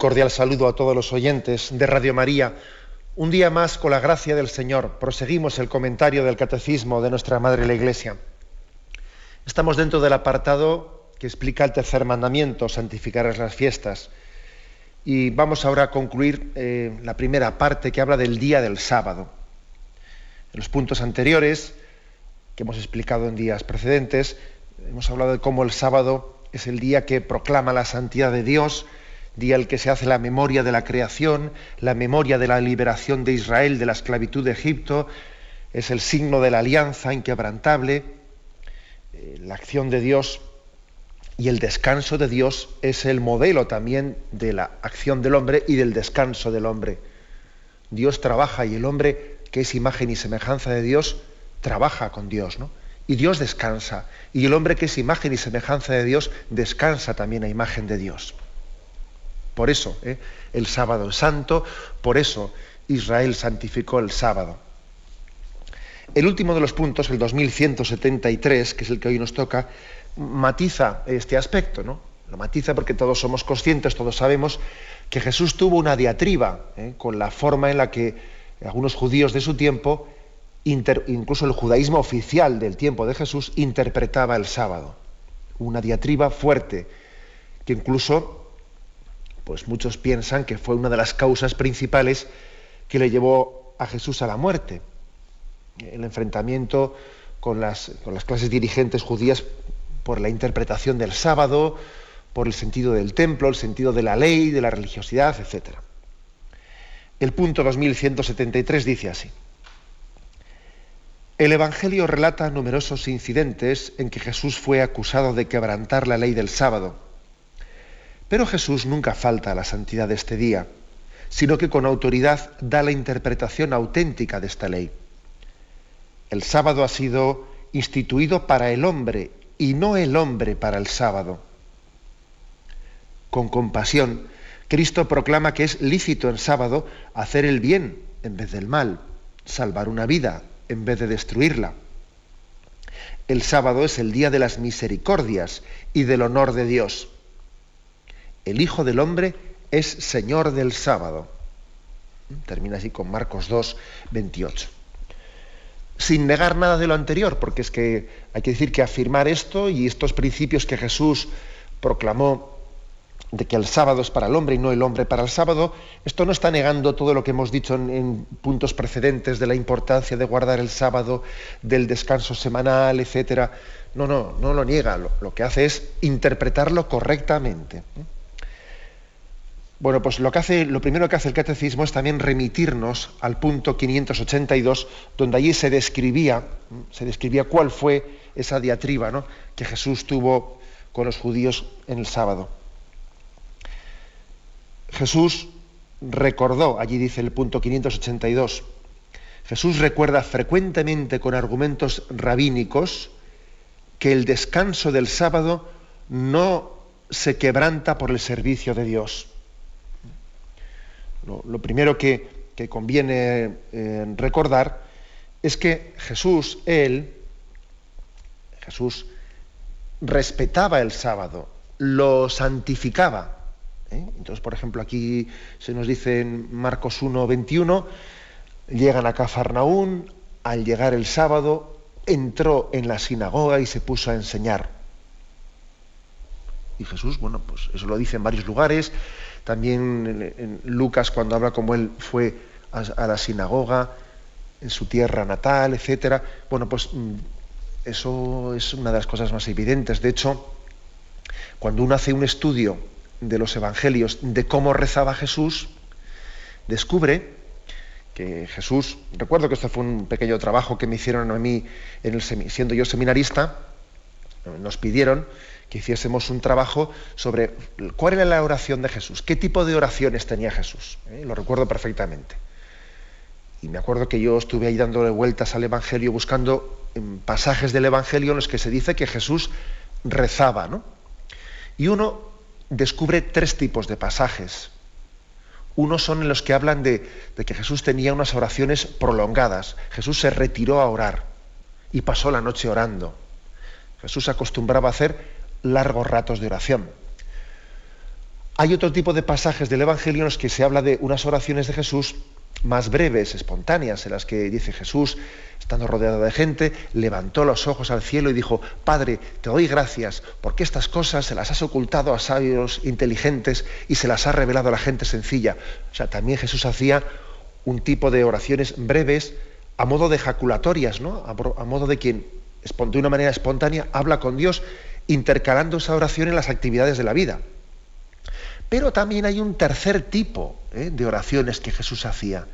Cordial saludo a todos los oyentes de Radio María. Un día más, con la gracia del Señor, proseguimos el comentario del Catecismo de nuestra Madre la Iglesia. Estamos dentro del apartado que explica el tercer mandamiento, santificar las fiestas. Y vamos ahora a concluir eh, la primera parte que habla del día del sábado. En los puntos anteriores, que hemos explicado en días precedentes, hemos hablado de cómo el sábado es el día que proclama la santidad de Dios, día el que se hace la memoria de la creación, la memoria de la liberación de Israel de la esclavitud de Egipto, es el signo de la alianza inquebrantable, eh, la acción de Dios y el descanso de Dios es el modelo también de la acción del hombre y del descanso del hombre. Dios trabaja y el hombre, que es imagen y semejanza de Dios, trabaja con Dios, ¿no? Y Dios descansa. Y el hombre que es imagen y semejanza de Dios, descansa también a imagen de Dios. Por eso ¿eh? el sábado es santo, por eso Israel santificó el sábado. El último de los puntos, el 2173, que es el que hoy nos toca, matiza este aspecto, ¿no? Lo matiza porque todos somos conscientes, todos sabemos que Jesús tuvo una diatriba ¿eh? con la forma en la que algunos judíos de su tiempo, incluso el judaísmo oficial del tiempo de Jesús, interpretaba el sábado. Una diatriba fuerte, que incluso pues muchos piensan que fue una de las causas principales que le llevó a Jesús a la muerte. El enfrentamiento con las, clases dirigentes judías por la interpretación del sábado, por el sentido del templo, el sentido de la ley, de la religiosidad, etc. El punto 2173 dice así. El Evangelio relata numerosos incidentes en que Jesús fue acusado de quebrantar la ley del sábado pero Jesús nunca falta a la santidad de este día, sino que con autoridad da la interpretación auténtica de esta ley. El sábado ha sido instituido para el hombre y no el hombre para el sábado. Con compasión, Cristo proclama que es lícito en sábado hacer el bien en vez del mal, salvar una vida en vez de destruirla. El sábado es el día de las misericordias y del honor de Dios el Hijo del Hombre es Señor del sábado. Termina así con Marcos 2, 28. Sin negar nada de lo anterior, porque es que hay que decir que afirmar esto y estos principios que Jesús proclamó de que el sábado es para el hombre y no el hombre para el sábado, esto no está negando todo lo que hemos dicho en, puntos precedentes de la importancia de guardar el sábado, del descanso semanal, etcétera. No, no, no lo niega. Lo, lo que hace es interpretarlo correctamente. Bueno, pues lo, que hace, lo primero que hace el catecismo es también remitirnos al punto 582, donde allí se describía, se describía cuál fue esa diatriba ¿no? que Jesús tuvo con los judíos en el sábado. Jesús recordó, allí dice el punto 582, Jesús recuerda frecuentemente con argumentos rabínicos que el descanso del sábado no se quebranta por el servicio de Dios lo, primero que, conviene eh, recordar es que Jesús, él, Jesús respetaba el sábado, lo santificaba. ¿eh? Entonces, por ejemplo, aquí se nos dice en Marcos 1, 21, llegan a Cafarnaún, al llegar el sábado, entró en la sinagoga y se puso a enseñar. Y Jesús, bueno, pues eso lo dice en varios lugares, también en, Lucas cuando habla como él fue a, la sinagoga en su tierra natal, etcétera. Bueno, pues mm, eso es una de las cosas más evidentes. De hecho, cuando uno hace un estudio de los evangelios de cómo rezaba Jesús, descubre que Jesús, recuerdo que esto fue un pequeño trabajo que me hicieron a mí en el, siendo yo seminarista, nos pidieron que hiciésemos un trabajo sobre cuál era la oración de Jesús, qué tipo de oraciones tenía Jesús. ¿eh? Lo recuerdo perfectamente. Y me acuerdo que yo estuve ahí dándole vueltas al Evangelio, buscando pasajes del Evangelio en los que se dice que Jesús rezaba, ¿no? Y uno descubre tres tipos de pasajes. Uno son en los que hablan de, que Jesús tenía unas oraciones prolongadas. Jesús se retiró a orar y pasó la noche orando. Jesús acostumbraba a hacer largos ratos de oración. Hay otro tipo de pasajes del Evangelio en los que se habla de unas oraciones de Jesús más breves, espontáneas, en las que dice Jesús, estando rodeado de gente, levantó los ojos al cielo y dijo, Padre, te doy gracias porque estas cosas se las has ocultado a sabios inteligentes y se las ha revelado a la gente sencilla. O sea, también Jesús hacía un tipo de oraciones breves a modo de ejaculatorias, ¿no? a, modo de quien de una manera espontánea habla con Dios intercalando esa oración en las actividades de la vida. Pero también hay un tercer tipo ¿eh? de oraciones que Jesús hacía.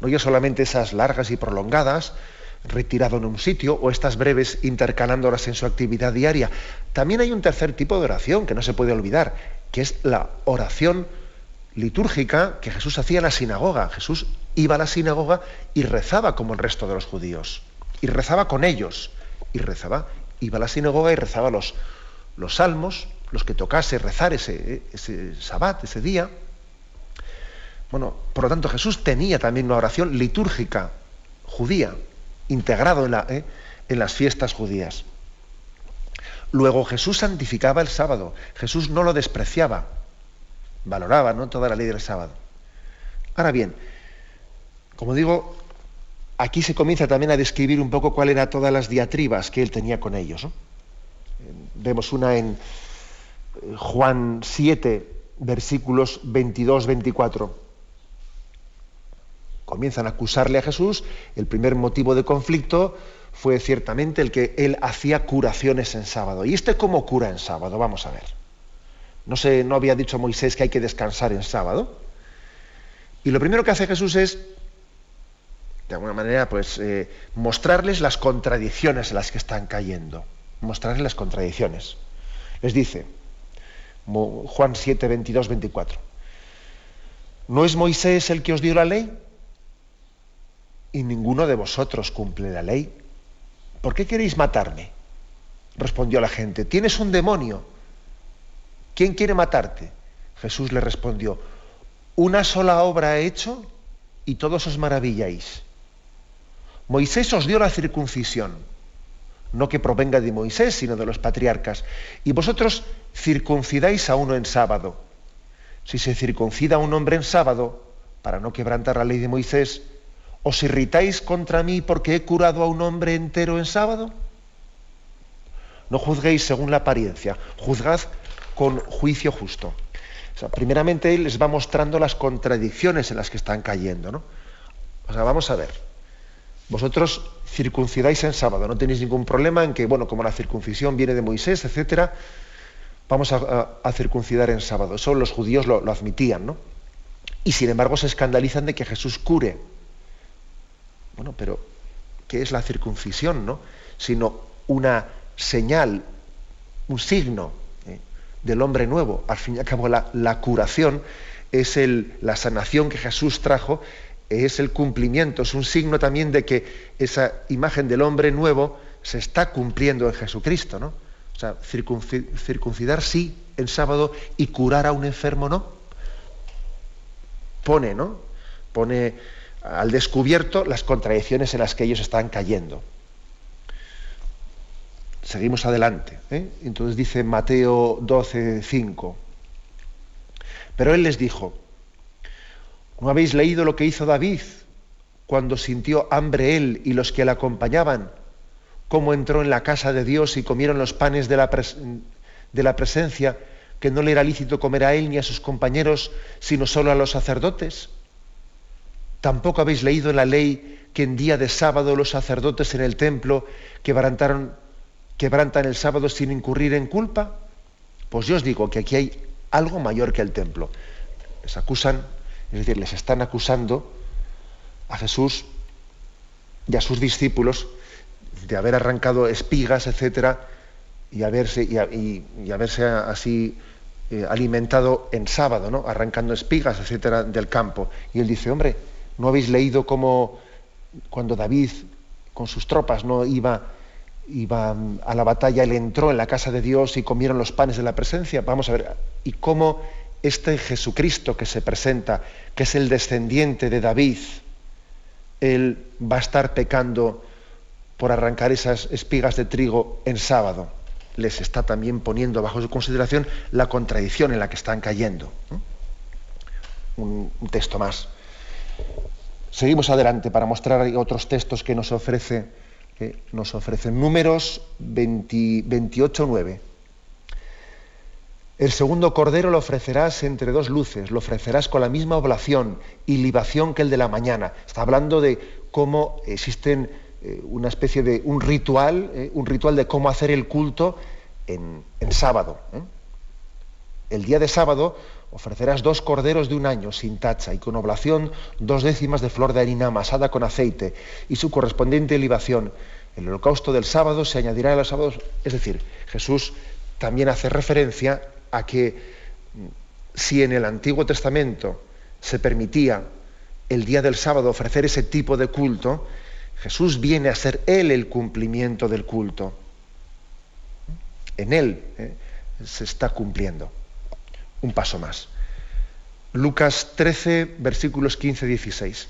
No ya solamente esas largas y prolongadas, retirado en un sitio, o estas breves intercalándolas en su actividad diaria. También hay un tercer tipo de oración que no se puede olvidar, que es la oración litúrgica que Jesús hacía en la sinagoga. Jesús iba a la sinagoga y rezaba como el resto de los judíos. Y rezaba con ellos. Y rezaba, iba a la sinagoga y rezaba los, los salmos, los que tocase rezar ese, ese sabbat, ese día. Bueno, por lo tanto Jesús tenía también una oración litúrgica judía, integrado en, la, ¿eh? en las fiestas judías. Luego Jesús santificaba el sábado, Jesús no lo despreciaba, valoraba ¿no? toda la ley del sábado. Ahora bien, como digo, aquí se comienza también a describir un poco cuáles eran todas las diatribas que él tenía con ellos. Vemos una en Juan 7, versículos 22-24. Comienzan a acusarle a Jesús. El primer motivo de conflicto fue ciertamente el que él hacía curaciones en sábado. ¿Y este cómo cura en sábado? Vamos a ver. No, sé, no había dicho Moisés que hay que descansar en sábado. Y lo primero que hace Jesús es, de alguna manera, pues eh, mostrarles las contradicciones en las que están cayendo. Mostrarles las contradicciones. Les dice, Juan 7, 22, 24. ¿No es Moisés el que os dio la ley? Y ninguno de vosotros cumple la ley. ¿Por qué queréis matarme? Respondió la gente. Tienes un demonio. ¿Quién quiere matarte? Jesús le respondió. Una sola obra he hecho y todos os maravilláis. Moisés os dio la circuncisión no que provenga de Moisés, sino de los patriarcas. Y vosotros circuncidáis a uno en sábado. Si se circuncida a un hombre en sábado, para no quebrantar la ley de Moisés, ¿os irritáis contra mí porque he curado a un hombre entero en sábado? No juzguéis según la apariencia, juzgad con juicio justo. primeramente él les va mostrando las contradicciones en las que están cayendo. ¿no? O sea, vamos a ver. Vosotros circuncidáis en sábado, no tenéis ningún problema en que, bueno, como la circuncisión viene de Moisés, etcétera, vamos a, circuncidar en sábado. Eso los judíos lo, admitían, ¿no? Y sin embargo se escandalizan de que Jesús cure. Bueno, pero ¿qué es la circuncisión, no? Sino una señal, un signo ¿eh? del hombre nuevo. Al fin y al cabo, la, curación es el, la sanación que Jesús trajo es el cumplimiento, es un signo también de que esa imagen del hombre nuevo se está cumpliendo en Jesucristo, ¿no? O sea, circuncidar sí en sábado y curar a un enfermo no. Pone, ¿no? Pone al descubierto las contradicciones en las que ellos están cayendo. Seguimos adelante. ¿eh? Entonces dice Mateo 12, 5. Pero él les dijo, ¿No habéis leído lo que hizo David cuando sintió hambre él y los que le acompañaban? Cómo entró en la casa de Dios y comieron los panes de la, presencia que no le era lícito comer a él ni a sus compañeros, sino solo a los sacerdotes. Tampoco habéis leído en la ley que en día de sábado los sacerdotes en el templo quebrantan el sábado sin incurrir en culpa. Pues yo os digo que aquí hay algo mayor que el templo. Les acusan es decir, les están acusando a Jesús y a sus discípulos de haber arrancado espigas, etcétera, y haberse, y, haberse así eh, alimentado en sábado, ¿no? arrancando espigas, etcétera, del campo. Y él dice, hombre, ¿no habéis leído cómo cuando David con sus tropas no iba, iba a la batalla, él entró en la casa de Dios y comieron los panes de la presencia? Vamos a ver, y cómo este Jesucristo que se presenta, que es el descendiente de David, él va a estar pecando por arrancar esas espigas de trigo en sábado. Les está también poniendo bajo su consideración la contradicción en la que están cayendo. Un, texto más. Seguimos adelante para mostrar otros textos que nos ofrece, que nos ofrecen. Números 28, 9. El segundo cordero lo ofrecerás entre dos luces, lo ofrecerás con la misma oblación y libación que el de la mañana. Está hablando de cómo existen eh, una especie de un ritual, eh, un ritual de cómo hacer el culto en, sábado. ¿eh? El día de sábado ofrecerás dos corderos de un año sin tacha y con oblación dos décimas de flor de harina amasada con aceite y su correspondiente libación. El holocausto del sábado se añadirá a los sábados, es decir, Jesús también hace referencia a que si en el Antiguo Testamento se permitía el día del sábado ofrecer ese tipo de culto, Jesús viene a ser Él el cumplimiento del culto. En Él eh, se está cumpliendo. Un paso más. Lucas 13, versículos 15-16.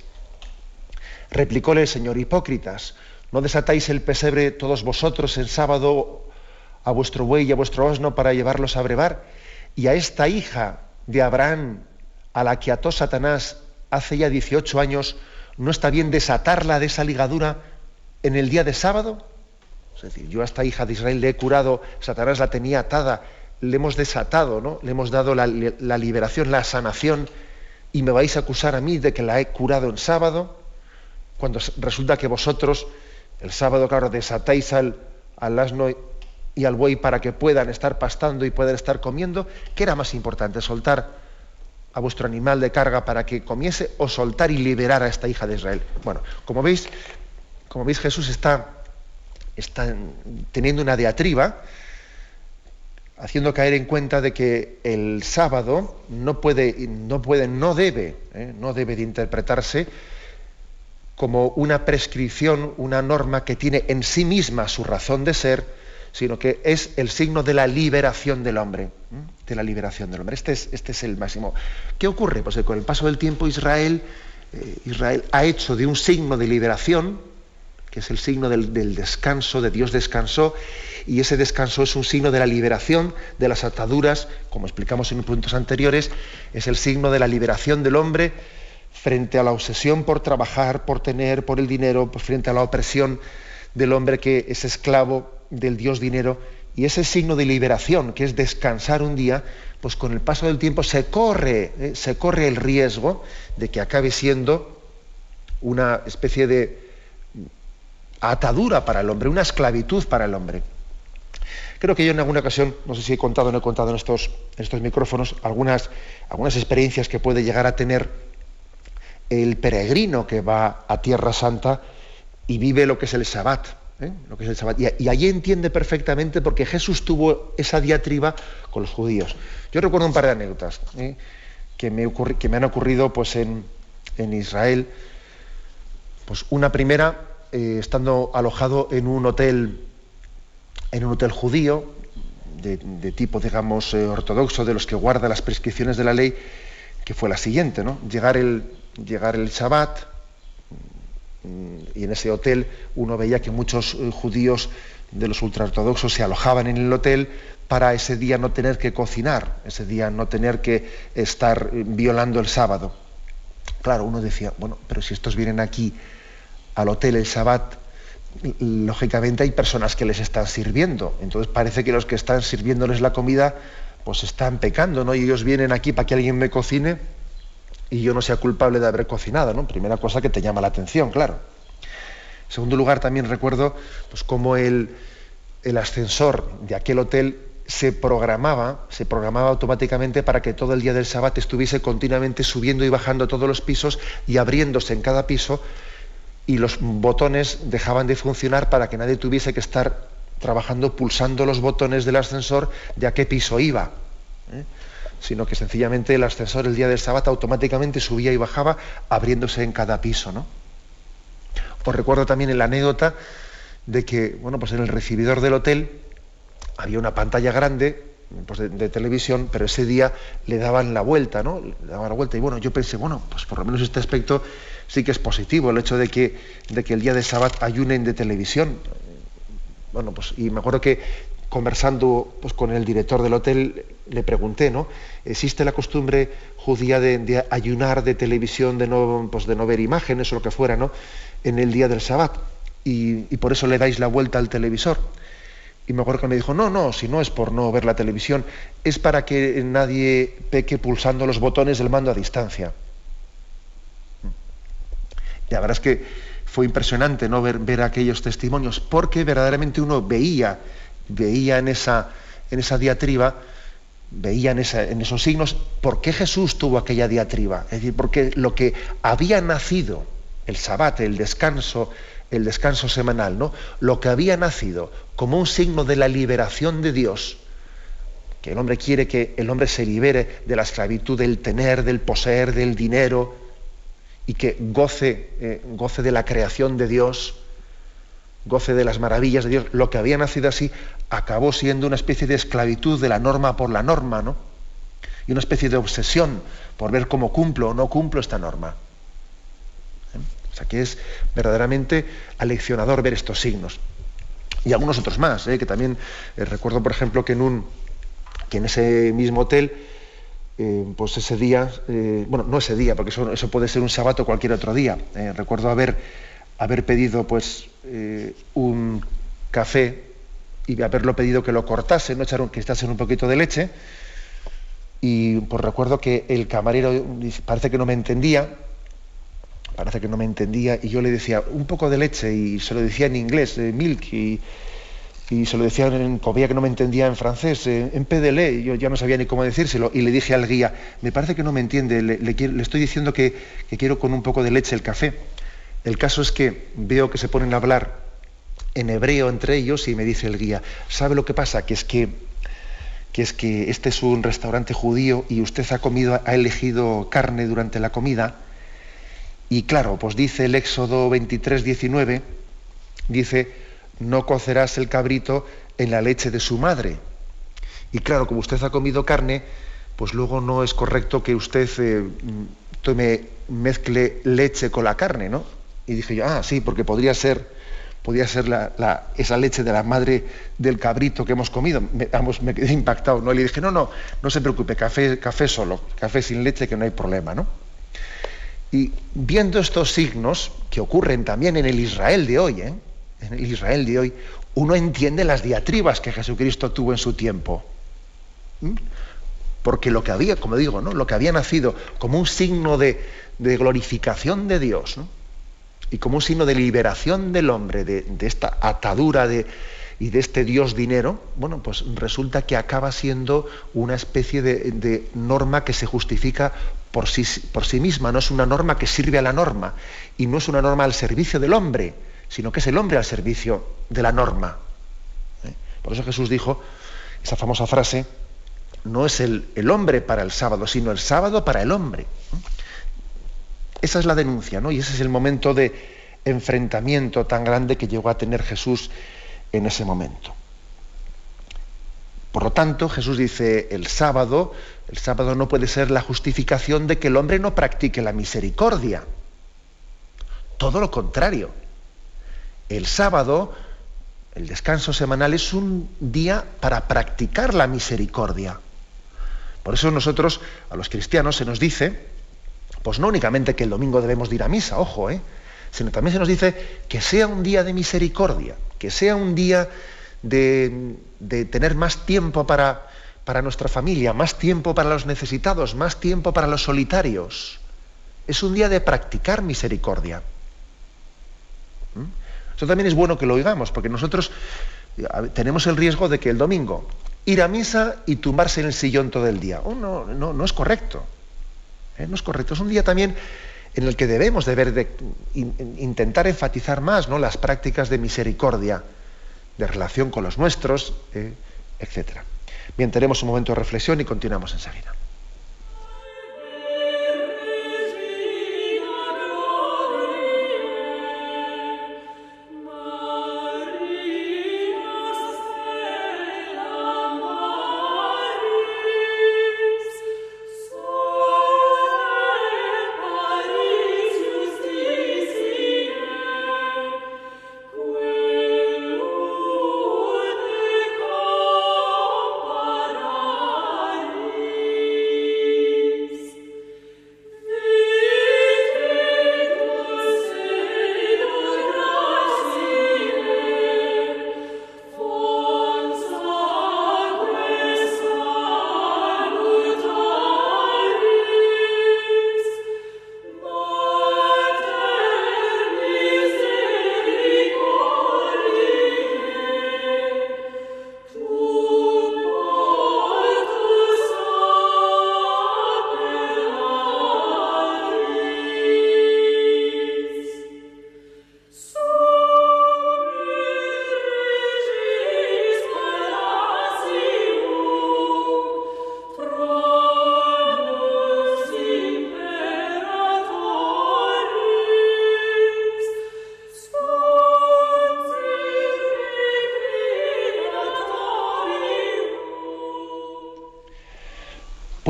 Replicóle el Señor, hipócritas, ¿no desatáis el pesebre todos vosotros en sábado a vuestro buey y a vuestro asno para llevarlos a brevar? Y a esta hija de Abraham, a la que ató Satanás hace ya 18 años, ¿no está bien desatarla de esa ligadura en el día de sábado? Es decir, yo a esta hija de Israel le he curado, Satanás la tenía atada, le hemos desatado, ¿no? Le hemos dado la, liberación, la sanación, y me vais a acusar a mí de que la he curado en sábado, cuando resulta que vosotros, el sábado, claro, desatáis al, al asno y al buey para que puedan estar pastando y puedan estar comiendo, ¿qué era más importante? ¿Soltar a vuestro animal de carga para que comiese o soltar y liberar a esta hija de Israel. Bueno, como veis, como veis Jesús está, está teniendo una diatriba, haciendo caer en cuenta de que el sábado no puede, no puede, no debe, ¿eh? no debe de interpretarse como una prescripción, una norma que tiene en sí misma su razón de ser, sino que es el signo de la liberación del hombre, de la liberación del hombre. Este es, este es el máximo. ¿Qué ocurre? Pues que con el paso del tiempo Israel, eh, Israel ha hecho de un signo de liberación, que es el signo del, del descanso, de Dios descansó, y ese descanso es un signo de la liberación de las ataduras, como explicamos en puntos anteriores, es el signo de la liberación del hombre frente a la obsesión por trabajar, por tener, por el dinero, frente a la opresión del hombre que es esclavo del Dios dinero y ese signo de liberación, que es descansar un día, pues con el paso del tiempo se corre, eh, se corre el riesgo de que acabe siendo una especie de atadura para el hombre, una esclavitud para el hombre. Creo que yo en alguna ocasión, no sé si he contado o no he contado en estos, estos micrófonos, algunas, algunas experiencias que puede llegar a tener el peregrino que va a Tierra Santa y vive lo que es el Sabbat. ¿Eh? Lo que es el Y, allí entiende perfectamente porque Jesús tuvo esa diatriba con los judíos. Yo recuerdo un par de anécdotas ¿eh? que, me que, me han ocurrido pues, en, Israel. Pues una primera, eh, estando alojado en un hotel, en un hotel judío, de, tipo, digamos, ortodoxo, de los que guarda las prescripciones de la ley, que fue la siguiente, ¿no? Llegar el, llegar el Shabbat, y en ese hotel uno veía que muchos eh, judíos de los ultraortodoxos se alojaban en el hotel para ese día no tener que cocinar, ese día no tener que estar eh, violando el sábado. Claro, uno decía, bueno, pero si estos vienen aquí al hotel el Shabbat, lógicamente hay personas que les están sirviendo. Entonces parece que los que están sirviéndoles la comida, pues están pecando, ¿no? Y ellos vienen aquí para que alguien me cocine y yo no sea culpable de haber cocinado, ¿no? Primera cosa que te llama la atención, claro. En segundo lugar, también recuerdo pues, cómo el, el ascensor de aquel hotel se programaba, se programaba automáticamente para que todo el día del sábado estuviese continuamente subiendo y bajando todos los pisos y abriéndose en cada piso y los botones dejaban de funcionar para que nadie tuviese que estar trabajando pulsando los botones del ascensor de a qué piso iba, ¿eh? Sino que sencillamente el ascensor el día del sábado automáticamente subía y bajaba abriéndose en cada piso. ¿no? Os recuerdo también la anécdota de que, bueno, pues en el recibidor del hotel había una pantalla grande pues de, televisión, pero ese día le daban la vuelta, ¿no? Le daban la vuelta. Y bueno, yo pensé, bueno, pues por lo menos este aspecto sí que es positivo, el hecho de que, de que el día de sábado ayunen de televisión. Bueno, pues, y me acuerdo que conversando pues, con el director del hotel, le pregunté, ¿no? ¿Existe la costumbre judía de, ayunar de televisión, de no, pues, de no ver imágenes o lo que fuera, ¿no? En el día del sábado. Y, por eso le dais la vuelta al televisor. Y me acuerdo que me dijo, no, no, si no es por no ver la televisión, es para que nadie peque pulsando los botones del mando a distancia. Y la verdad es que fue impresionante no ver, ver aquellos testimonios, porque verdaderamente uno veía, veía en esa, en esa diatriba, veía en, esos signos por qué Jesús tuvo aquella diatriba. Es decir, porque lo que había nacido, el sabbat, el descanso, el descanso semanal, ¿no? Lo que había nacido como un signo de la liberación de Dios, que el hombre quiere que el hombre se libere de la esclavitud del tener, del poseer, del dinero, y que goce, eh, goce de la creación de Dios, goce de las maravillas de Dios, lo que había nacido así acabó siendo una especie de esclavitud de la norma por la norma, ¿no? Y una especie de obsesión por ver cómo cumplo o no cumplo esta norma. O sea que es verdaderamente aleccionador ver estos signos. Y algunos otros más, ¿eh? que también eh, recuerdo, por ejemplo, que en un que en ese mismo hotel, eh, pues ese día, bueno, no ese día, porque eso, eso, puede ser un sábado o cualquier otro día. recuerdo haber, haber pedido pues un café y haberlo pedido que lo cortase, no echaron que estasen un poquito de leche. Y pues recuerdo que el camarero parece que no me entendía parece que no me entendía, y yo le decía un poco de leche, y se lo decía en inglés, milk, y, se lo decía en cobía que no me entendía en francés, en PDL, yo ya no sabía ni cómo decírselo, y le dije al guía, me parece que no me entiende, le, estoy diciendo que, quiero con un poco de leche el café. El caso es que veo que se ponen a hablar en hebreo entre ellos y me dice el guía, ¿sabe lo que pasa? Que es que, es este es un restaurante judío y usted ha elegido carne durante la comida y claro, pues dice el Éxodo 23, 19, dice, no cocerás el cabrito en la leche de su madre. Y claro, como usted ha comido carne, pues luego no es correcto que usted eh, mezcle leche con la carne, ¿no? Y dije yo, ah, sí, porque podría ser, podría ser la, esa leche de la madre del cabrito que hemos comido. Me, quedé impactado, ¿no? Y le dije, no, no, no se preocupe, café, café solo, café sin leche, que no hay problema, ¿no? Y viendo estos signos que ocurren también en el Israel de hoy, ¿eh? en el Israel de hoy, uno entiende las diatribas que Jesucristo tuvo en su tiempo. Porque lo que había, como digo, ¿no? lo que había nacido como un signo de, glorificación de Dios y como un signo de liberación del hombre de, esta atadura y de este Dios dinero, bueno, pues resulta que acaba siendo una especie de norma que se justifica por sí, misma, no es una norma que sirve a la norma y no es una norma al servicio del hombre, sino que es el hombre al servicio de la norma. ¿eh? Por eso Jesús dijo esa famosa frase, no es el, el, hombre para el sábado, sino el sábado para el hombre. ¿eh? Esa es la denuncia, ¿no? Y ese es el momento de enfrentamiento tan grande que llegó a tener Jesús en ese momento. Por lo tanto, Jesús dice, el sábado, el sábado no puede ser la justificación de que el hombre no practique la misericordia. Todo lo contrario. El sábado, el descanso semanal, es un día para practicar la misericordia. Por eso nosotros, a los cristianos, se nos dice, pues no únicamente que el domingo debemos ir a misa, ojo, ¿eh? sino también se nos dice que sea un día de misericordia, que sea un día de, tener más tiempo para, para nuestra familia, más tiempo para los necesitados, más tiempo para los solitarios. Es un día de practicar misericordia. ¿Mm? Eso también es bueno que lo oigamos, porque nosotros tenemos el riesgo de que el domingo ir a misa y tumbarse en el sillón todo el día. Oh, no, no, no es correcto. ¿Eh? No es correcto. Es un día también en el que debemos de, de intentar enfatizar más ¿no? las prácticas de misericordia de relación con los nuestros, eh, etc. Bien, tenemos un momento de reflexión y continuamos enseguida.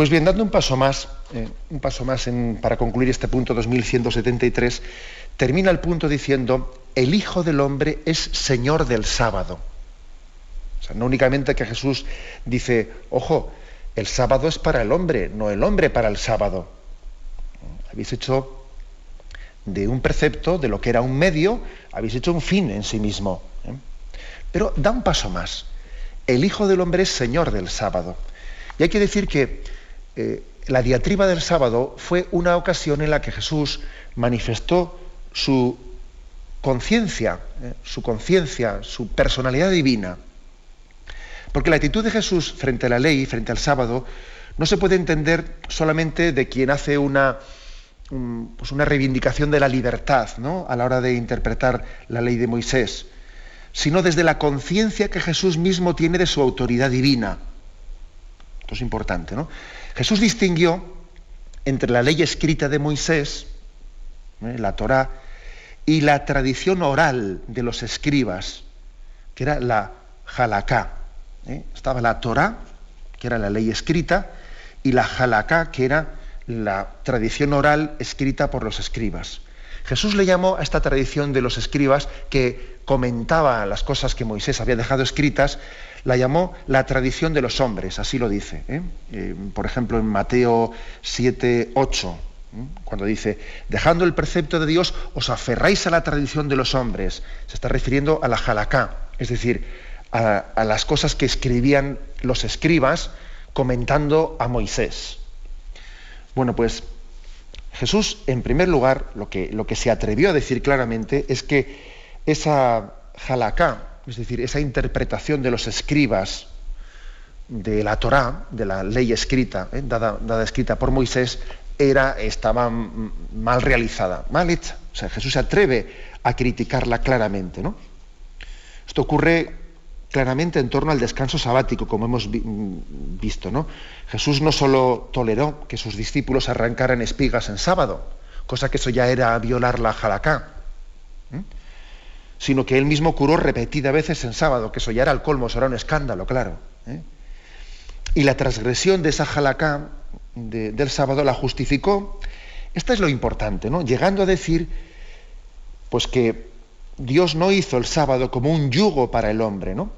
Pues bien, dando un paso más, eh, un paso más para concluir este punto 2173, termina el punto diciendo, el Hijo del Hombre es Señor del sábado. O sea, no únicamente que Jesús dice, ojo, el sábado es para el hombre, no el hombre para el sábado. Habéis hecho de un precepto, de lo que era un medio, habéis hecho un fin en sí mismo. ¿eh? Pero da un paso más. El Hijo del Hombre es Señor del sábado. Y hay que decir que eh, la diatriba del sábado fue una ocasión en la que Jesús manifestó su conciencia, eh, su conciencia, su personalidad divina. Porque la actitud de Jesús frente a la ley, frente al sábado, no se puede entender solamente de quien hace una, pues una reivindicación de la libertad ¿no? a la hora de interpretar la ley de Moisés, sino desde la conciencia que Jesús mismo tiene de su autoridad divina. Esto es importante, ¿no? Jesús distinguió entre la ley escrita de Moisés, ¿eh? la Torá, y la tradición oral de los escribas, que era la halaká. ¿eh? Estaba la Torá, que era la ley escrita, y la halaká, que era la tradición oral escrita por los escribas. Jesús le llamó a esta tradición de los escribas que comentaba las cosas que Moisés había dejado escritas, la llamó la tradición de los hombres, así lo dice. ¿eh? Eh, por ejemplo, en Mateo 7, 8, ¿eh? cuando dice, dejando el precepto de Dios, os aferráis a la tradición de los hombres. Se está refiriendo a la halakha, es decir, a, las cosas que escribían los escribas comentando a Moisés. Bueno, pues Jesús, en primer lugar, lo que, lo que se atrevió a decir claramente es que esa halakha, es decir, esa interpretación de los escribas de la Torá, de la ley escrita, ¿eh? dada, escrita por Moisés, era, estaba mal realizada, mal hecha. O sea, Jesús se atreve a criticarla claramente. ¿no? Esto ocurre claramente en torno al descanso sabático, como hemos visto. ¿no? Jesús no solo toleró que sus discípulos arrancaran espigas en sábado, cosa que eso ya era violar la jalacá sino que él mismo curó repetidas veces en sábado, que eso ya era el colmo, eso era un escándalo, claro. ¿eh? Y la transgresión de esa jalacá del sábado la justificó. Esta es lo importante, ¿no? Llegando a decir, pues que Dios no hizo el sábado como un yugo para el hombre, ¿no?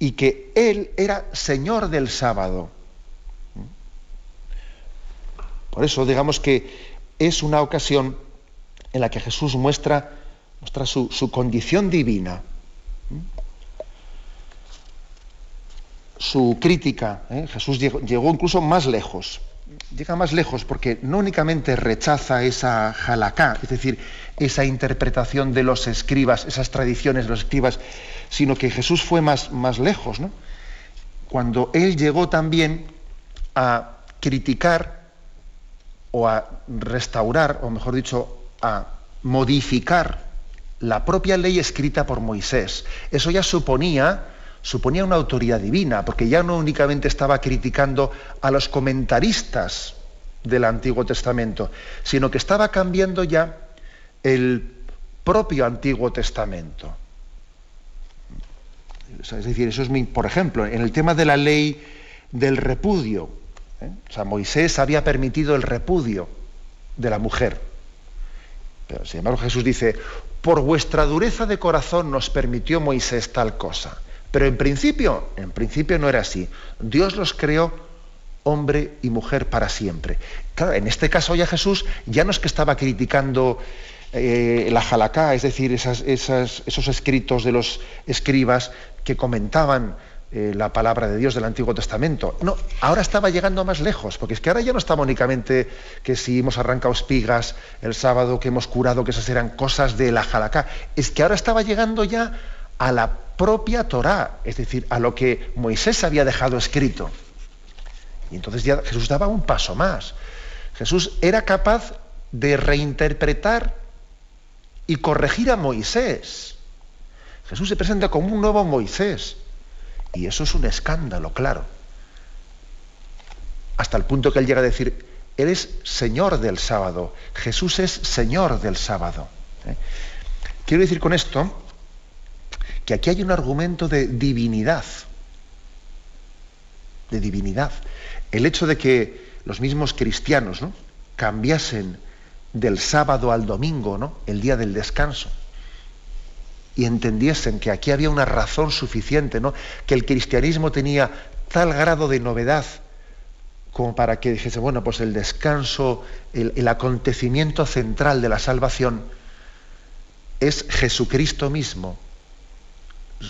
Y que Él era Señor del sábado. Por eso, digamos que es una ocasión en la que Jesús muestra muestra su, condición divina, su crítica. ¿eh? Jesús llegó, incluso más lejos. Llega más lejos porque no únicamente rechaza esa halakha, es decir, esa interpretación de los escribas, esas tradiciones de los escribas, sino que Jesús fue más, más lejos, ¿no? Cuando él llegó también a criticar o a restaurar, o mejor dicho, a modificar la propia ley escrita por Moisés. Eso ya suponía, suponía una autoridad divina, porque ya no únicamente estaba criticando a los comentaristas del Antiguo Testamento, sino que estaba cambiando ya el propio Antiguo Testamento. Es decir, eso es, por ejemplo, en el tema de la ley del repudio. ¿eh? O sea, Moisés había permitido el repudio de la mujer. Pero sin embargo Jesús dice, por vuestra dureza de corazón nos permitió Moisés tal cosa. Pero en principio, en principio no era así. Dios los creó hombre y mujer para siempre. Claro, en este caso ya Jesús ya no es que estaba criticando eh, la jalacá, es decir, esos escritos de los escribas que comentaban eh, la palabra de Dios del Antiguo Testamento. No, ahora estaba llegando más lejos, porque es que ahora ya no estamos únicamente que si hemos arrancado espigas el sábado, que hemos curado, que esas eran cosas de la jalacá. Es que ahora estaba llegando ya a la propia Torá, es decir, a lo que Moisés había dejado escrito. Y entonces ya Jesús daba un paso más. Jesús era capaz de reinterpretar y corregir a Moisés. Jesús se presenta como un nuevo Moisés y eso es un escándalo, claro. Hasta el punto que él llega a decir, eres Señor del sábado. Jesús es Señor del sábado. ¿eh? Quiero decir con esto que aquí hay un argumento de divinidad. De divinidad. El hecho de que los mismos cristianos ¿no? cambiasen del sábado al domingo, ¿no? el día del descanso, y entendiesen que aquí había una razón suficiente, ¿no? que el cristianismo tenía tal grado de novedad como para que dijese, bueno, pues el descanso, el, acontecimiento central de la salvación es Jesucristo mismo.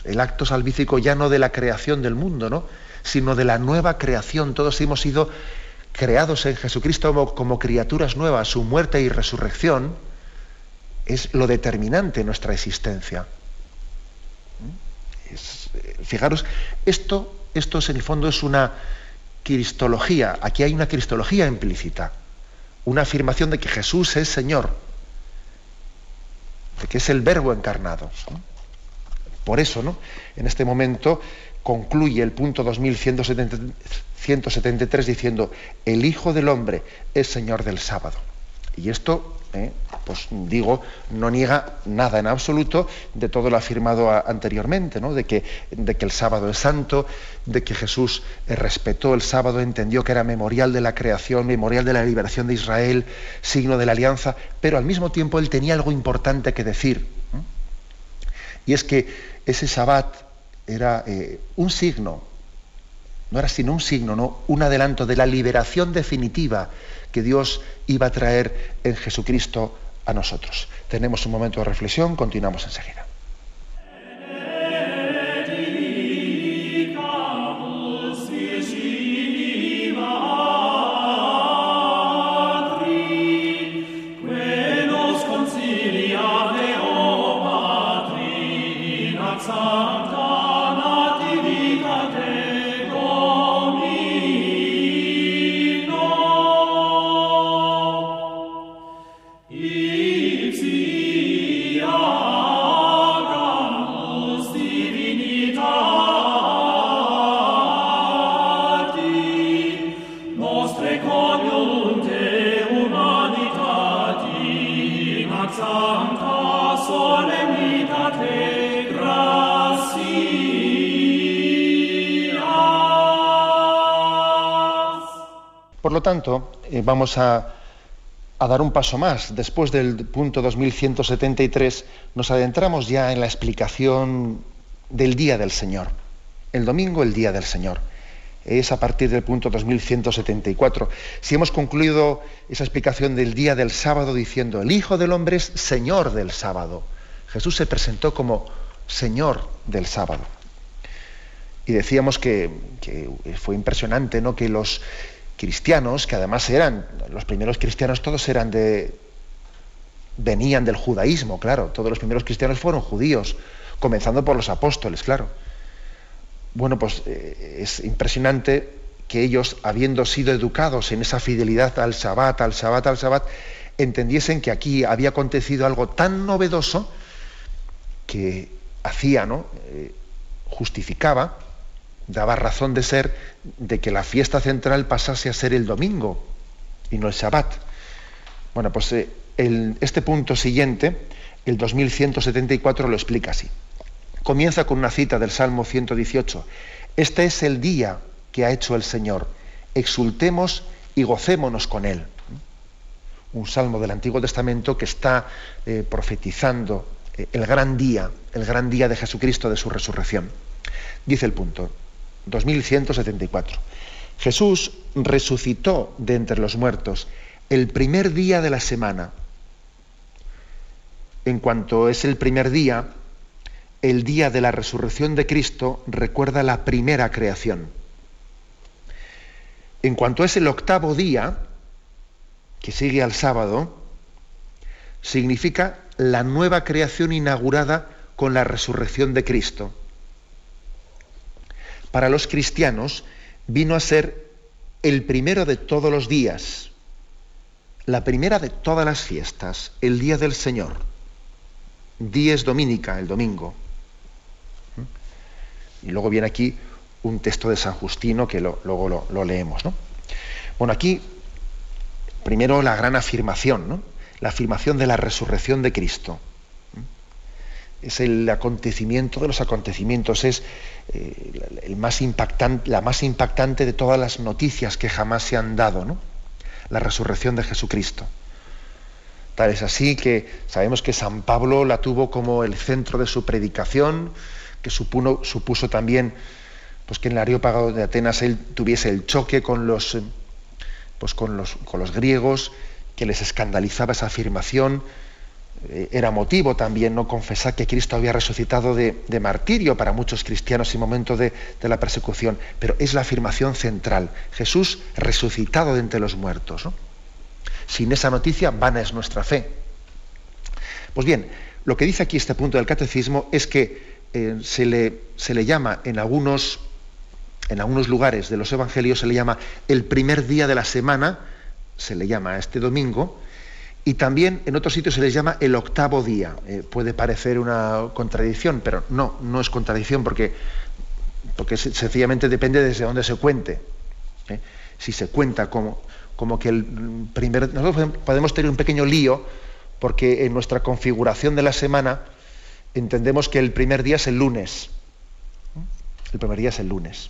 El acto salvífico ya no de la creación del mundo, ¿no? sino de la nueva creación. Todos hemos sido creados en Jesucristo como, como criaturas nuevas. Su muerte y resurrección es lo determinante en nuestra existencia. Fijaros, esto, esto en el fondo es una cristología. Aquí hay una cristología implícita. Una afirmación de que Jesús es Señor. De que es el verbo encarnado. Por eso, ¿no? En este momento concluye el punto 2173 diciendo, el Hijo del Hombre es Señor del sábado. Y esto, eh, pues digo, no niega nada en absoluto de todo lo afirmado anteriormente, ¿no? de, que, el sábado es santo, de que Jesús eh, respetó el sábado, entendió que era memorial de la creación, memorial de la liberación de Israel, signo de la alianza, pero al mismo tiempo él tenía algo importante que decir. Y es que ese sabbat era eh, un signo, no era sino un signo, ¿no? un adelanto de la liberación definitiva que Dios iba a traer en Jesucristo a nosotros. Tenemos un momento de reflexión, continuamos enseguida. Lo tanto, eh, vamos a, dar un paso más. Después del punto 2173 nos adentramos ya en la explicación del día del Señor. El domingo, el día del Señor. Es a partir del punto 2174. Si hemos concluido esa explicación del día del sábado diciendo, el Hijo del Hombre es Señor del sábado. Jesús se presentó como Señor del sábado. Y decíamos que, que fue impresionante ¿no? que los cristianos, que además eran, los primeros cristianos todos eran de, venían del judaísmo, claro, todos los primeros cristianos fueron judíos, comenzando por los apóstoles, claro. Bueno, pues eh, es impresionante que ellos, habiendo sido educados en esa fidelidad al Sabbat, al Sabbat, al Sabbat, entendiesen que aquí había acontecido algo tan novedoso que hacía, ¿no? Eh, justificaba, daba razón de ser de que la fiesta central pasase a ser el domingo y no el Shabbat. Bueno, pues eh, este punto siguiente, el 2174, lo explica así. Comienza con una cita del Salmo 118. Este es el día que ha hecho el Señor. Exultemos y gocémonos con él. Un salmo del Antiguo Testamento que está eh, profetizando eh, el gran día, el gran día de Jesucristo, de su resurrección. Dice el punto, 2174. Jesús resucitó de entre los muertos el primer día de la semana. En cuanto es el primer día, el día de la resurrección de Cristo recuerda la primera creación. En cuanto es el octavo día, que sigue al sábado, significa la nueva creación inaugurada con la resurrección de Cristo. Para los cristianos vino a ser el primero de todos los días, la primera de todas las fiestas, el día del Señor. Dies dominica, el domingo. Y luego viene aquí un texto de San Justino que luego lo, leemos. ¿no? Bueno, aquí primero la gran afirmación, la afirmación de la resurrección de Cristo. Es el acontecimiento de los acontecimientos, es eh, el más impactante, la más impactante de todas las noticias que jamás se han dado, ¿no? la resurrección de Jesucristo. Tal es así que sabemos que San Pablo la tuvo como el centro de su predicación, que supuso también pues, que en el Areópago de Atenas él tuviese el choque con los, eh, pues, con los, con los griegos, que les escandalizaba esa afirmación. Eh, era motivo también no confesar que Cristo había resucitado de, martirio para muchos cristianos en momento de, de, la persecución, pero es la afirmación central. Jesús resucitado de entre los muertos. Sin esa noticia, vana es nuestra fe. Pues bien, lo que dice aquí este punto del catecismo es que eh, se, le, se, le, llama en algunos, en algunos lugares de los evangelios, se le llama el primer día de la semana, se le llama este domingo, y también en otros sitios se les llama el octavo día. Eh, puede parecer una contradicción, pero no, no es contradicción porque, porque sencillamente depende desde dónde se cuente. ¿eh? Si se cuenta como, como que el primer... Nosotros podemos tener un pequeño lío porque en nuestra configuración de la semana entendemos que el primer día es el lunes. El primer día es el lunes.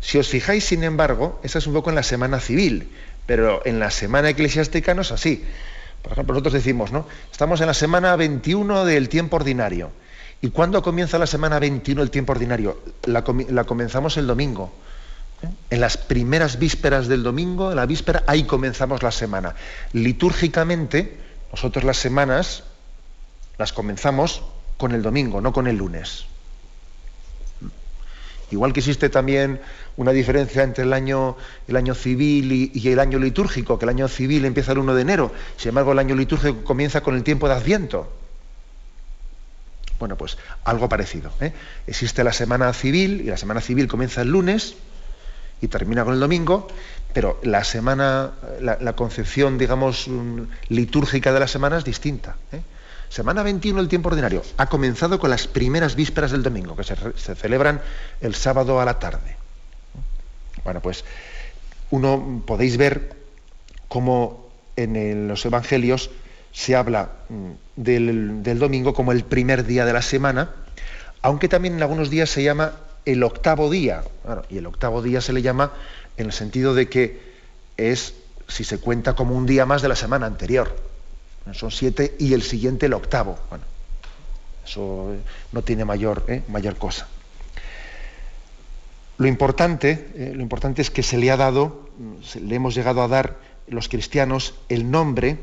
Si os fijáis, sin embargo, esa es un poco en la semana civil, pero en la semana eclesiástica no es así. Por ejemplo, nosotros decimos, ¿no? Estamos en la semana 21 del tiempo ordinario. ¿Y cuándo comienza la semana 21 del tiempo ordinario? La, comenzamos el domingo. ¿eh? En las primeras vísperas del domingo, en la víspera, ahí comenzamos la semana. Litúrgicamente, nosotros las semanas las comenzamos con el domingo, no con el lunes. Igual que existe también una diferencia entre el año, el año civil y, el año litúrgico, que el año civil empieza el 1 de enero, sin embargo el año litúrgico comienza con el tiempo de Adviento. Bueno, pues algo parecido. ¿eh? Existe la semana civil y la semana civil comienza el lunes y termina con el domingo, pero la semana, la, concepción, digamos, mm, litúrgica de la semana es distinta. ¿eh? Semana 21 el tiempo ordinario ha comenzado con las primeras vísperas del domingo, que se, celebran el sábado a la tarde. Bueno, pues uno podéis ver cómo en los evangelios se habla mm, del, domingo como el primer día de la semana, aunque también en algunos días se llama el octavo día. y el octavo día se le llama en el sentido de que es, si se cuenta como un día más de la semana anterior. Son siete y el siguiente el octavo. Bueno, eso eh, no tiene mayor, eh, mayor cosa. Lo importante, eh, lo importante es que se le ha dado, le hemos llegado a dar los cristianos el nombre,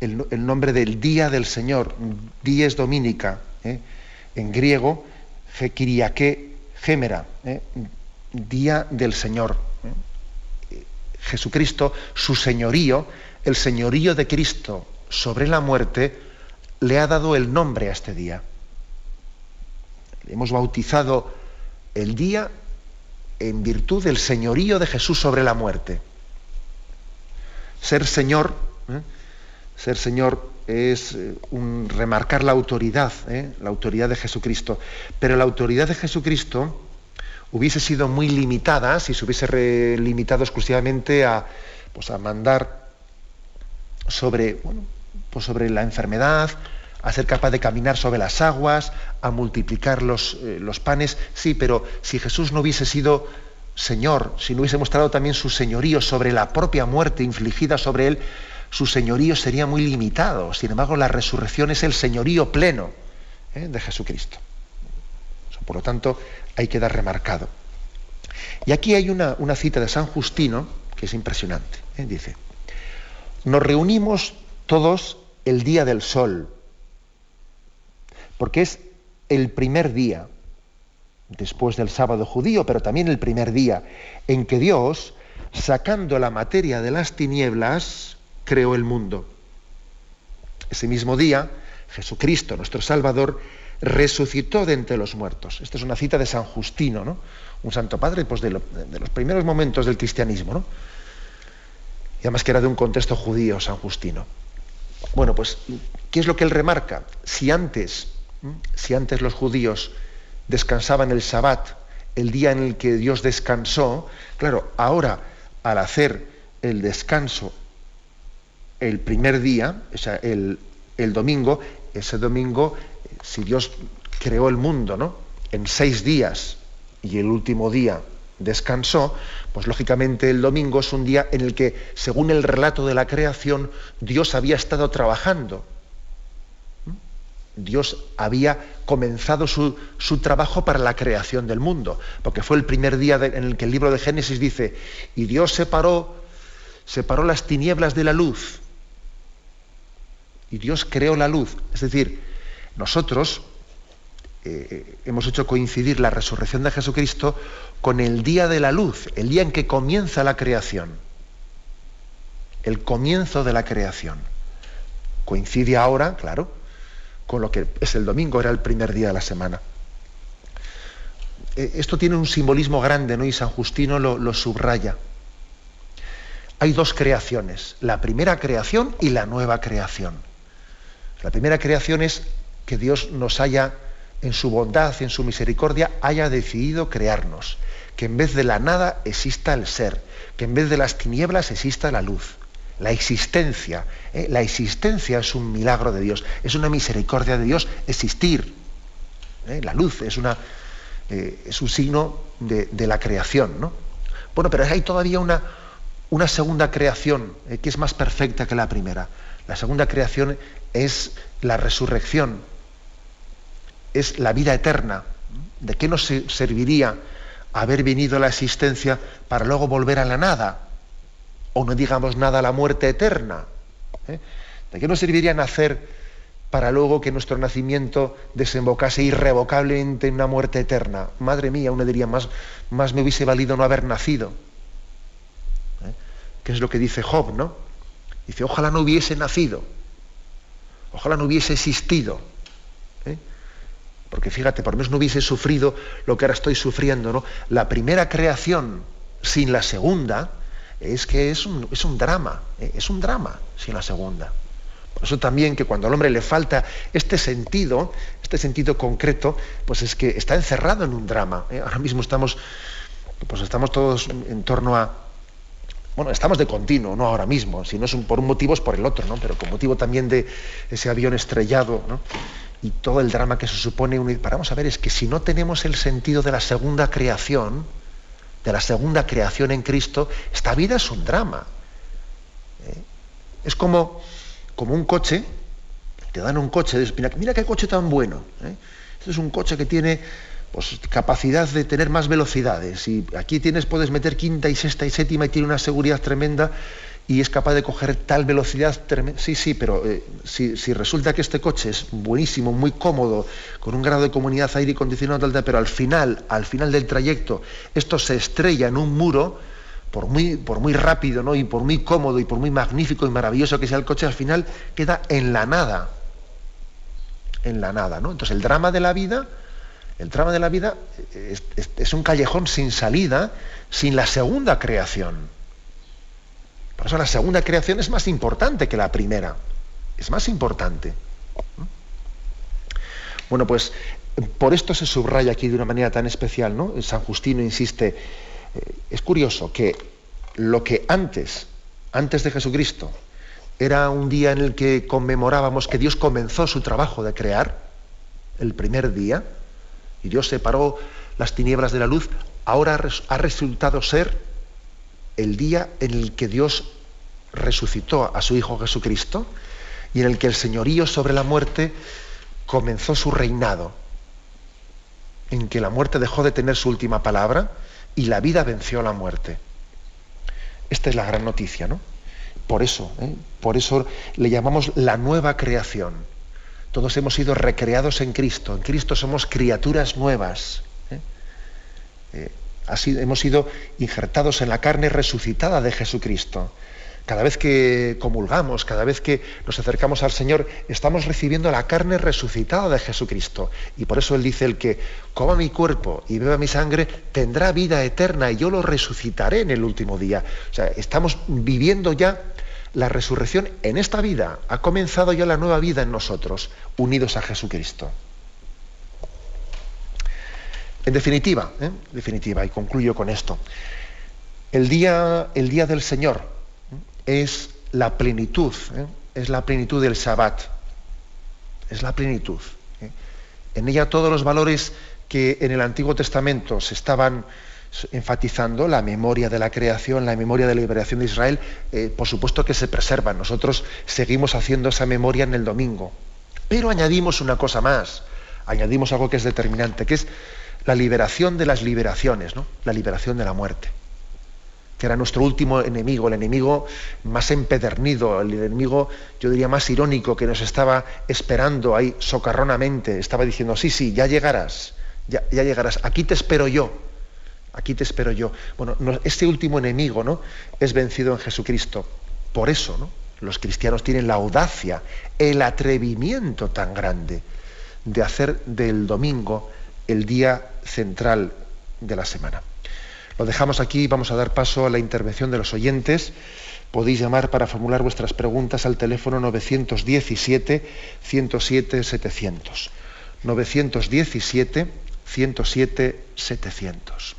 el, nombre del día del Señor, dies dominica, en griego, Kiriake Gémera, día del Señor. Jesucristo, su señorío, el señorío de Cristo sobre la muerte, le ha dado el nombre a este día. Hemos bautizado el día en virtud del señorío de Jesús sobre la muerte. Ser Señor, ¿eh? ser Señor es eh, un, remarcar la autoridad, ¿eh? la autoridad de Jesucristo. Pero la autoridad de Jesucristo hubiese sido muy limitada si se hubiese limitado exclusivamente a, pues a mandar sobre, pues sobre la enfermedad, a ser capaz de caminar sobre las aguas, a multiplicar los, eh, los panes. Sí, pero si Jesús no hubiese sido Señor, si no hubiese mostrado también su señorío sobre la propia muerte infligida sobre él, su señorío sería muy limitado. Sin embargo, la resurrección es el señorío pleno ¿eh? de Jesucristo. Por lo tanto, hay que dar remarcado. Y aquí hay una, cita de San Justino que es impresionante. ¿eh? Dice, nos reunimos todos el día del sol, porque es el primer día, después del sábado judío, pero también el primer día en que Dios, sacando la materia de las tinieblas, creó el mundo. Ese mismo día, Jesucristo, nuestro Salvador, resucitó de entre los muertos. Esta es una cita de San Justino, ¿no? un santo padre pues, de, los primeros momentos del cristianismo. ¿no? Y además que era de un contexto judío, San Justino. Bueno, pues, ¿qué es lo que él remarca? Si antes, si antes los judíos descansaban el Sabbat, el día en el que Dios descansó, claro, ahora al hacer el descanso el primer día, o sea, el, el domingo, ese domingo, si Dios creó el mundo, ¿no? En seis días y el último día descansó, pues lógicamente el domingo es un día en el que, según el relato de la creación, Dios había estado trabajando. Dios había comenzado su, su, trabajo para la creación del mundo, porque fue el primer día en el que el libro de Génesis dice, y Dios separó, separó las tinieblas de la luz, y Dios creó la luz. Es decir, nosotros eh, hemos hecho coincidir la resurrección de Jesucristo con el día de la luz, el día en que comienza la creación. El comienzo de la creación. Coincide ahora, claro, con lo que es el domingo, era el primer día de la semana. Eh, esto tiene un simbolismo grande, ¿no? Y San Justino lo subraya. Hay dos creaciones, la primera creación y la nueva creación. La primera creación es que Dios nos haya, en su bondad, en su misericordia, haya decidido crearnos. Que en vez de la nada exista el ser, que en vez de las tinieblas exista la luz. La existencia, ¿eh? la existencia es un milagro de Dios, es una misericordia de Dios existir. ¿eh? La luz es, una, eh, es un signo de, la creación. ¿no? Bueno, pero hay todavía una, una segunda creación que es más perfecta que la primera. La segunda creación es la resurrección, es la vida eterna. ¿De qué nos serviría haber venido a la existencia para luego volver a la nada? O no digamos nada a la muerte eterna. ¿Eh? ¿De qué nos serviría nacer para luego que nuestro nacimiento desembocase irrevocablemente en una muerte eterna? Madre mía, uno diría, más, más me hubiese valido no haber nacido. ¿Eh? ¿Qué es lo que dice Job, no? Dice, ojalá no hubiese nacido. Ojalá no hubiese existido. Porque fíjate, por lo menos no hubiese sufrido lo que ahora estoy sufriendo. ¿no? La primera creación sin la segunda es que es un, un drama, ¿eh? es un drama sin la segunda. Por eso también que cuando al hombre le falta este sentido, este sentido concreto, pues es que está encerrado en un drama. ¿eh? Ahora mismo estamos, pues estamos todos en torno a, bueno, estamos de continuo, no ahora mismo, si no es por un motivo es por el otro, ¿no? Pero con motivo también de ese avión estrellado, ¿no? Y todo el drama que se supone unir. Vamos a ver, es que si no tenemos el sentido de la segunda creación, de la segunda creación en Cristo, esta vida es un drama. ¿eh? Es como, como un coche, te dan un coche, mira, mira qué coche tan bueno. ¿eh? Este es un coche que tiene pues, capacidad de tener más velocidades. Y aquí tienes, puedes meter quinta y sexta y séptima y tiene una seguridad tremenda y es capaz de coger tal velocidad tremenda. Sí, sí, pero eh, si, resulta que este coche es buenísimo, muy cómodo, con un grado de comunidad aire acondicionado, tal, pero al final, al final del trayecto, esto se estrella en un muro, por muy, rápido ¿no? y por muy cómodo y por muy magnífico y maravilloso que sea el coche, al final queda en la nada. En la nada, ¿no? Entonces el drama de la vida el trama de la vida es, un callejón sin salida, sin la segunda creación. La segunda creación es más importante que la primera. es más importante. Bueno, pues por esto se subraya aquí de una manera tan especial, ¿no? San Justino insiste, eh, es curioso que lo que antes, antes de Jesucristo, era un día en el que conmemorábamos que Dios comenzó su trabajo de crear, el primer día, y Dios separó las tinieblas de la luz, ahora ha resultado ser el día en el que Dios resucitó a su Hijo Jesucristo y en el que el señorío sobre la muerte comenzó su reinado, en que la muerte dejó de tener su última palabra y la vida venció a la muerte. Esta es la gran noticia, ¿no? Por eso, ¿eh? por eso le llamamos la nueva creación. Todos hemos sido recreados en Cristo. En Cristo somos criaturas nuevas. ¿eh? Eh, hemos sido injertados en la carne resucitada de Jesucristo. Cada vez que comulgamos, cada vez que nos acercamos al Señor, estamos recibiendo la carne resucitada de Jesucristo. Y por eso Él dice, el que coma mi cuerpo y beba mi sangre, tendrá vida eterna y yo lo resucitaré en el último día. O sea, estamos viviendo ya la resurrección en esta vida. Ha comenzado ya la nueva vida en nosotros, unidos a Jesucristo. En definitiva, ¿eh? definitiva, y concluyo con esto, el día, el día del Señor ¿eh? es la plenitud, ¿eh? es la plenitud del Sabbat, es la plenitud. En ella todos los valores que en el Antiguo Testamento se estaban enfatizando, la memoria de la creación, la memoria de la liberación de Israel, por supuesto que se preservan. Nosotros seguimos haciendo esa memoria en el domingo. Pero añadimos una cosa más, añadimos algo que es determinante, que es la liberación de las liberaciones, ¿no? la liberación de la muerte, que era nuestro último enemigo, el enemigo más empedernido, el enemigo, yo diría, más irónico, que nos estaba esperando ahí socarronamente, estaba diciendo, sí, sí, ya llegarás, ya, llegarás, aquí te espero yo, aquí te espero yo. Bueno, este último enemigo ¿no? es vencido en Jesucristo. Por eso ¿no? los cristianos tienen la audacia, el atrevimiento tan grande de hacer del domingo el día central de la semana. Lo dejamos aquí, vamos a dar paso a la intervención de los oyentes. Podéis llamar para formular vuestras preguntas al teléfono 917-107-700. 917-107-700.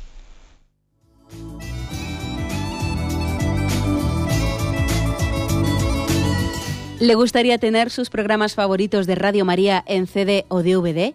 ¿Le gustaría tener sus programas favoritos de Radio María en CD o DVD?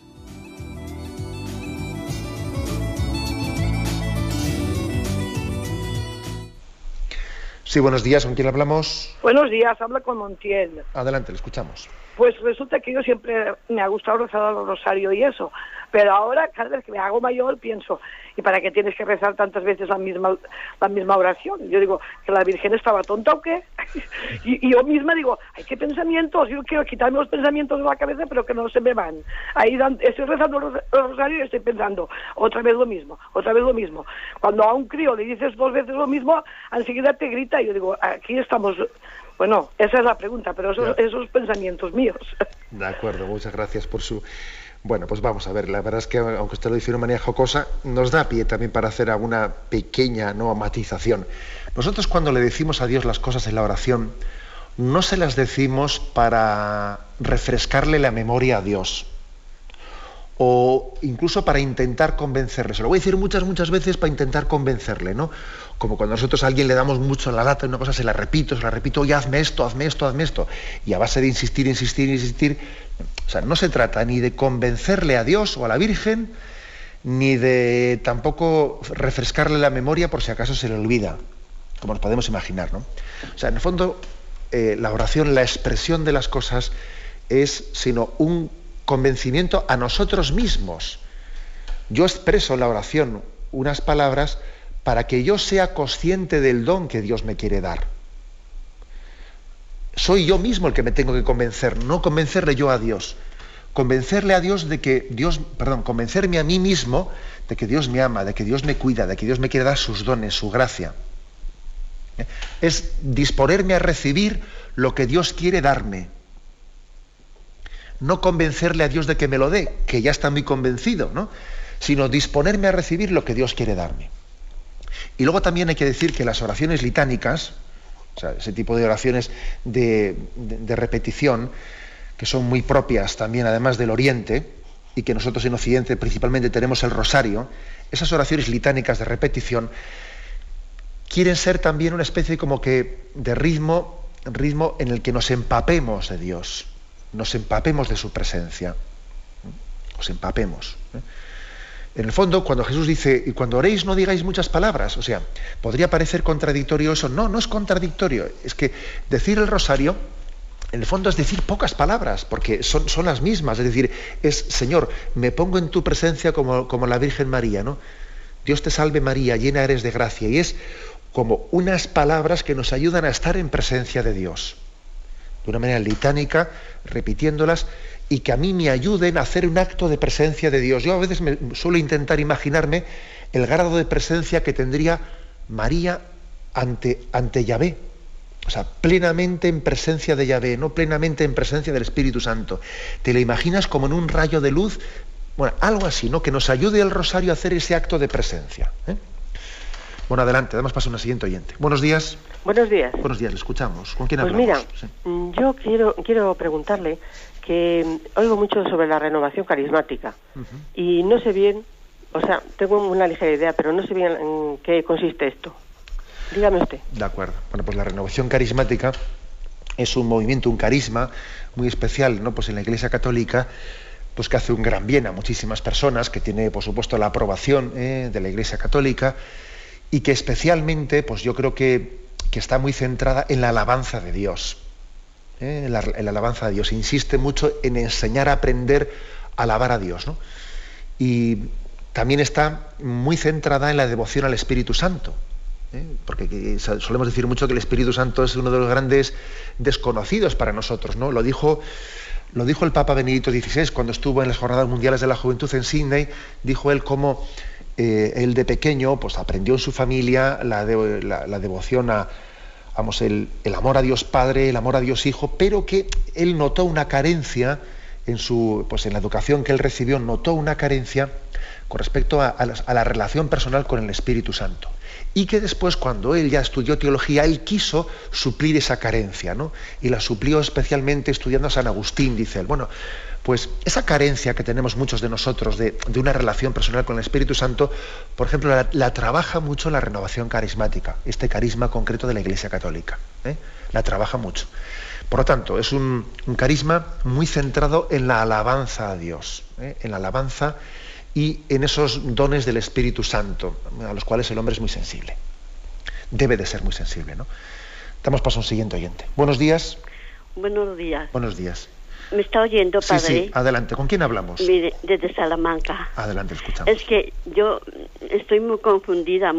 Sí, buenos días, ¿con quién hablamos? Buenos días, habla con Montiel. Adelante, le escuchamos. Pues resulta que yo siempre me ha gustado rezar al rosario y eso, pero ahora cada vez que me hago mayor pienso, ¿y para qué tienes que rezar tantas veces la misma la misma oración? Yo digo, ¿que la Virgen estaba tonta o qué? y, yo misma digo, ay, qué pensamientos, yo quiero quitarme los pensamientos de la cabeza, pero que no se me van. Ahí estoy rezando el rosario y estoy pensando, otra vez lo mismo, otra vez lo mismo. Cuando a un crío le dices dos veces lo mismo, enseguida te grita y yo digo, aquí estamos bueno, esa es la pregunta, pero esos, esos pensamientos míos. De acuerdo, muchas gracias por su... Bueno, pues vamos a ver, la verdad es que aunque usted lo dice de una manera jocosa, nos da pie también para hacer alguna pequeña ¿no? matización. Nosotros cuando le decimos a Dios las cosas en la oración, no se las decimos para refrescarle la memoria a Dios o incluso para intentar convencerle. Se lo voy a decir muchas, muchas veces para intentar convencerle, ¿no? Como cuando nosotros a alguien le damos mucho la lata, una cosa se la repito, se la repito, oye, hazme esto, hazme esto, hazme esto. Y a base de insistir, insistir, insistir, o sea, no se trata ni de convencerle a Dios o a la Virgen, ni de tampoco refrescarle la memoria por si acaso se le olvida, como nos podemos imaginar. ¿no? O sea, en el fondo, eh, la oración, la expresión de las cosas es sino un convencimiento a nosotros mismos. Yo expreso en la oración unas palabras para que yo sea consciente del don que Dios me quiere dar. Soy yo mismo el que me tengo que convencer, no convencerle yo a Dios. Convencerle a Dios de que Dios, perdón, convencerme a mí mismo de que Dios me ama, de que Dios me cuida, de que Dios me quiere dar sus dones, su gracia. ¿Eh? Es disponerme a recibir lo que Dios quiere darme. No convencerle a Dios de que me lo dé, que ya está muy convencido, ¿no? Sino disponerme a recibir lo que Dios quiere darme. Y luego también hay que decir que las oraciones litánicas, ese tipo de oraciones de, repetición, que son muy propias también además del Oriente, y que nosotros en Occidente principalmente tenemos el rosario, esas oraciones litánicas de repetición quieren ser también una especie como que de ritmo, ritmo en el que nos empapemos de Dios, nos empapemos de su presencia, nos empapemos. ¿eh? En el fondo, cuando Jesús dice, y cuando oréis no digáis muchas palabras, o sea, podría parecer contradictorio eso. No, no es contradictorio. Es que decir el rosario, en el fondo es decir pocas palabras, porque son, son las mismas. Es decir, es, Señor, me pongo en tu presencia como, como la Virgen María, ¿no? Dios te salve María, llena eres de gracia. Y es como unas palabras que nos ayudan a estar en presencia de Dios. De una manera litánica, repitiéndolas y que a mí me ayuden a hacer un acto de presencia de Dios. Yo a veces me suelo intentar imaginarme el grado de presencia que tendría María ante, ante Yahvé. O sea, plenamente en presencia de Yahvé, no plenamente en presencia del Espíritu Santo. ¿Te lo imaginas como en un rayo de luz? Bueno, algo así, ¿no? Que nos ayude el rosario a hacer ese acto de presencia. ¿eh? Bueno, adelante, damos paso a una siguiente oyente. Buenos días. Buenos días. Buenos días, le escuchamos. ¿Con quién pues hablamos? mira, yo quiero, quiero preguntarle que oigo mucho sobre la renovación carismática y no sé bien, o sea, tengo una ligera idea, pero no sé bien en qué consiste esto. Dígame usted. De acuerdo. Bueno, pues la renovación carismática es un movimiento, un carisma muy especial, ¿no? Pues en la Iglesia Católica, pues que hace un gran bien a muchísimas personas, que tiene, por supuesto, la aprobación ¿eh? de la Iglesia Católica y que especialmente, pues yo creo que, que está muy centrada en la alabanza de Dios. ¿Eh? en, la, alabanza a Dios. Insiste mucho en enseñar a aprender a alabar a Dios. Y también está muy centrada en la devoción al Espíritu Santo. ¿eh? Porque solemos decir mucho que el Espíritu Santo es uno de los grandes desconocidos para nosotros. ¿no? Lo, dijo, lo dijo el Papa Benedicto XVI cuando estuvo en las Jornadas Mundiales de la Juventud en Sydney. Dijo él cómo eh, él de pequeño pues, aprendió en su familia la devoción a, vamos, el, amor a Dios Padre, el amor a Dios Hijo, pero que él notó una carencia en, su, pues en la educación que él recibió, notó una carencia con respecto a, la, relación personal con el Espíritu Santo. Y que después, cuando él ya estudió teología, él quiso suplir esa carencia, ¿no? Y la suplió especialmente estudiando a San Agustín, dice él. Bueno, pues esa carencia que tenemos muchos de nosotros de, una relación personal con el Espíritu Santo, por ejemplo, la, trabaja mucho la renovación carismática, este carisma concreto de la Iglesia Católica. ¿eh? La trabaja mucho. Por lo tanto, es un, carisma muy centrado en la alabanza a Dios, ¿eh? en la alabanza y en esos dones del Espíritu Santo, a los cuales el hombre es muy sensible. Debe de ser muy sensible, ¿no? Damos paso a un siguiente oyente. Buenos días. Buenos días. Buenos días. ¿Me está oyendo, padre? Sí, sí, adelante. ¿Con quién hablamos? Mire, desde Salamanca. Adelante, escuchamos. Es que yo estoy muy confundida,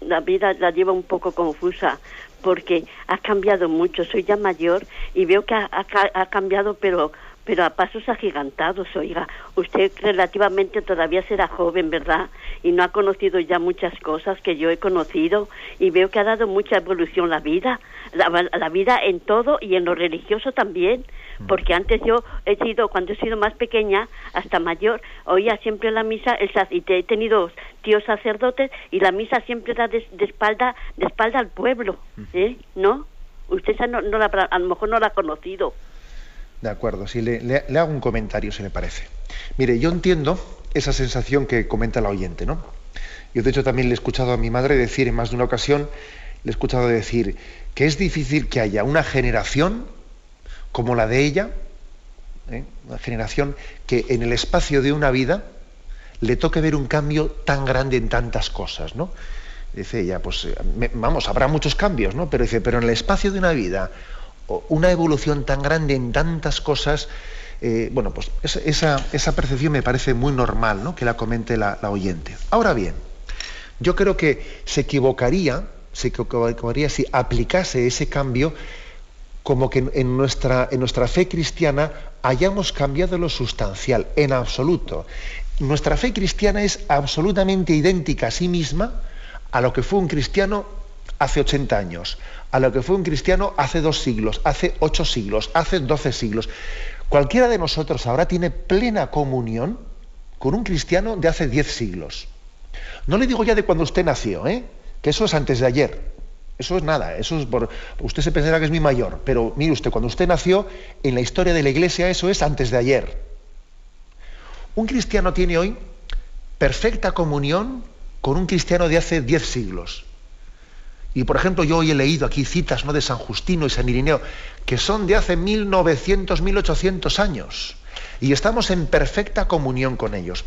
la vida la lleva un poco confusa, porque ha cambiado mucho. Soy ya mayor y veo que ha, ha cambiado, pero pero a pasos agigantados, oiga. Usted relativamente todavía será joven, ¿verdad? Y no ha conocido ya muchas cosas que yo he conocido y veo que ha dado mucha evolución la vida, la, vida en todo y en lo religioso también. Porque antes yo he sido, cuando he sido más pequeña, hasta mayor, oía siempre la misa, el, y he tenido tíos sacerdotes y la misa siempre da de, espalda, de espalda al pueblo, ¿eh? ¿No? Usted no, no la, a lo mejor no la ha conocido. De acuerdo, sí, le, hago un comentario si le parece. Mire, yo entiendo esa sensación que comenta la oyente, ¿no? Yo de hecho también le he escuchado a mi madre decir en más de una ocasión, le he escuchado decir que es difícil que haya una generación como la de ella, ¿eh? una generación que en el espacio de una vida le toque ver un cambio tan grande en tantas cosas, ¿no? Dice ella, pues eh, vamos, habrá muchos cambios, ¿no? Pero dice, pero en el espacio de una vida, una evolución tan grande en tantas cosas, eh, bueno, pues esa, esa, percepción me parece muy normal, ¿no? Que la comente la, oyente. Ahora bien, yo creo que se equivocaría, se equivocaría si aplicase ese cambio como que en nuestra, en nuestra fe cristiana hayamos cambiado lo sustancial, en absoluto. Nuestra fe cristiana es absolutamente idéntica a sí misma a lo que fue un cristiano hace 80 años, a lo que fue un cristiano hace dos siglos, hace ocho siglos, hace doce siglos. Cualquiera de nosotros ahora tiene plena comunión con un cristiano de hace diez siglos. No le digo ya de cuando usted nació, ¿eh? que eso es antes de ayer. Eso es nada, eso es por, usted se pensará que es mi mayor, pero mire usted, cuando usted nació, en la historia de la iglesia eso es antes de ayer. Un cristiano tiene hoy perfecta comunión con un cristiano de hace diez siglos. Y por ejemplo, yo hoy he leído aquí citas ¿no? de San Justino y San Irineo, que son de hace 1900, 1800 años. Y estamos en perfecta comunión con ellos.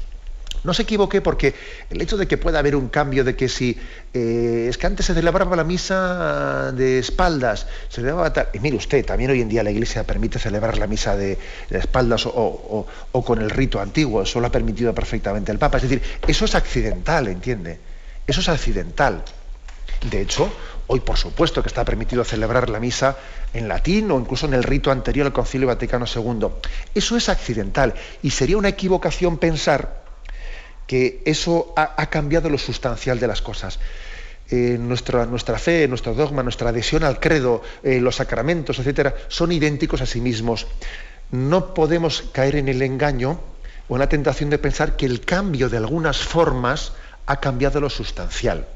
No se equivoque porque el hecho de que pueda haber un cambio de que si eh, es que antes se celebraba la misa de espaldas, se celebraba tal, y mire usted, también hoy en día la Iglesia permite celebrar la misa de, espaldas o, con el rito antiguo, eso lo ha permitido perfectamente el Papa. Es decir, eso es accidental, ¿entiende? Eso es accidental. De hecho, hoy por supuesto que está permitido celebrar la misa en latín o incluso en el rito anterior al Concilio Vaticano II. Eso es accidental y sería una equivocación pensar que eso ha, cambiado lo sustancial de las cosas. Eh, nuestra, fe, nuestro dogma, nuestra adhesión al credo, eh, los sacramentos, etcétera, son idénticos a sí mismos. No podemos caer en el engaño o en la tentación de pensar que el cambio de algunas formas ha cambiado lo sustancial.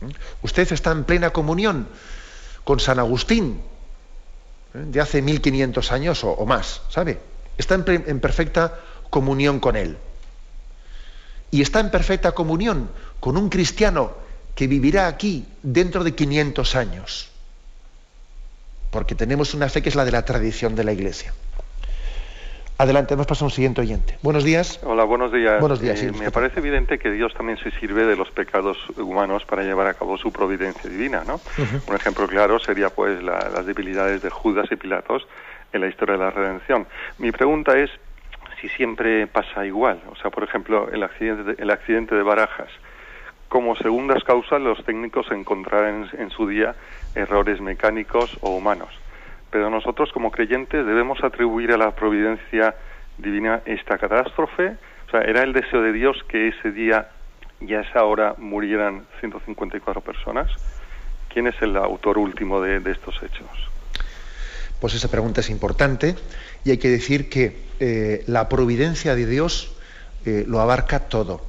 ¿Mm? Usted está en plena comunión con San Agustín, ¿eh? de hace 1500 años o, más, ¿sabe? Está en perfecta comunión con él y está en perfecta comunión con un cristiano que vivirá aquí dentro de 500 años. Porque tenemos una fe que es la de la tradición de la Iglesia. Adelante, hemos pasado a un siguiente oyente. Buenos días. Hola, buenos días. Buenos días. Eh, me parece evidente que Dios también se sirve de los pecados humanos para llevar a cabo su providencia divina, ¿no? Un ejemplo claro sería pues las debilidades de Judas y Pilatos en la historia de la redención. Mi pregunta es, si siempre pasa igual. O sea, por ejemplo, el accidente de, el accidente de Barajas. Como segundas causas, los técnicos encontrarán en, su día errores mecánicos o humanos. Pero nosotros, como creyentes, debemos atribuir a la providencia divina esta catástrofe. O sea, era el deseo de Dios que ese día y a esa hora murieran 154 personas. ¿Quién es el autor último de estos hechos? Pues esa pregunta es importante y hay que decir que eh, la providencia de Dios eh, lo abarca todo.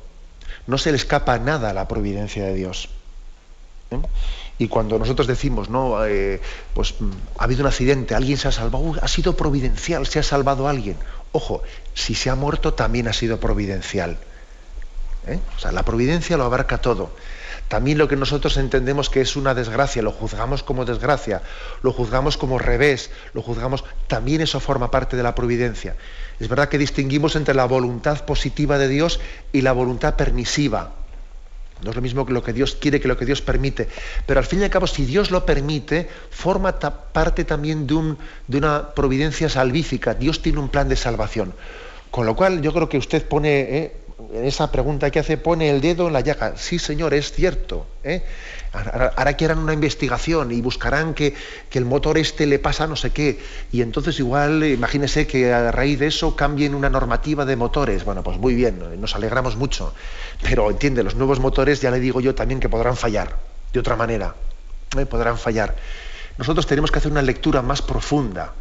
No se le escapa nada a la providencia de Dios. ¿eh? Y cuando nosotros decimos, no, pues mm, ha habido un accidente, alguien se ha salvado, ha sido providencial, se ha salvado alguien. Ojo, si se ha muerto también ha sido providencial. O sea, la providencia lo abarca todo. También lo que nosotros entendemos que es una desgracia, lo juzgamos como desgracia, lo juzgamos como revés, lo juzgamos, también eso forma parte de la providencia. Es verdad que distinguimos entre la voluntad positiva de Dios y la voluntad permisiva. No es lo mismo que lo que Dios quiere que lo que Dios permite. Pero al fin y al cabo, si Dios lo permite, forma parte también de, un, de una providencia salvífica. Dios tiene un plan de salvación. Con lo cual yo creo que usted pone, eh, en esa pregunta que hace, pone el dedo en la llaga. Sí, señor, es cierto. ¿eh? Ahora, quieran una investigación y buscarán que, el motor este le pasa no sé qué. Y entonces igual, imagínese que a raíz de eso cambien una normativa de motores. Bueno, pues muy bien, nos alegramos mucho. Pero entiende, los nuevos motores, ya le digo yo también que podrán fallar, de otra manera. ¿eh? Podrán fallar. Nosotros tenemos que hacer una lectura más profunda,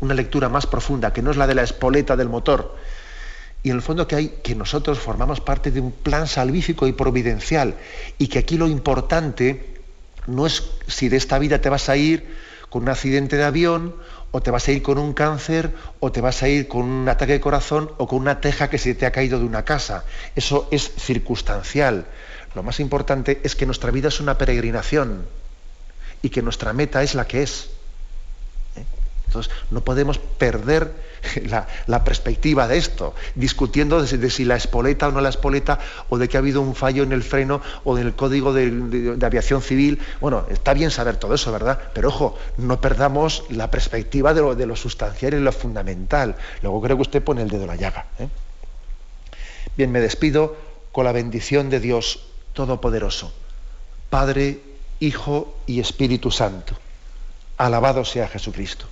una lectura más profunda, que no es la de la espoleta del motor, y en el fondo que hay que nosotros formamos parte de un plan salvífico y providencial y que aquí lo importante no es si de esta vida te vas a ir con un accidente de avión o te vas a ir con un cáncer o te vas a ir con un ataque de corazón o con una teja que se te ha caído de una casa. Eso es circunstancial. Lo más importante es que nuestra vida es una peregrinación y que nuestra meta es la que es. Entonces, no podemos perder la, perspectiva de esto, discutiendo de, si la espoleta o no la espoleta, o de que ha habido un fallo en el freno o en el código de, aviación civil. Bueno, está bien saber todo eso, ¿verdad? Pero ojo, no perdamos la perspectiva de lo, de lo sustancial y lo fundamental. Luego creo que usted pone el dedo en la llaga. ¿eh? Bien, me despido con la bendición de Dios Todopoderoso, Padre, Hijo y Espíritu Santo. Alabado sea Jesucristo.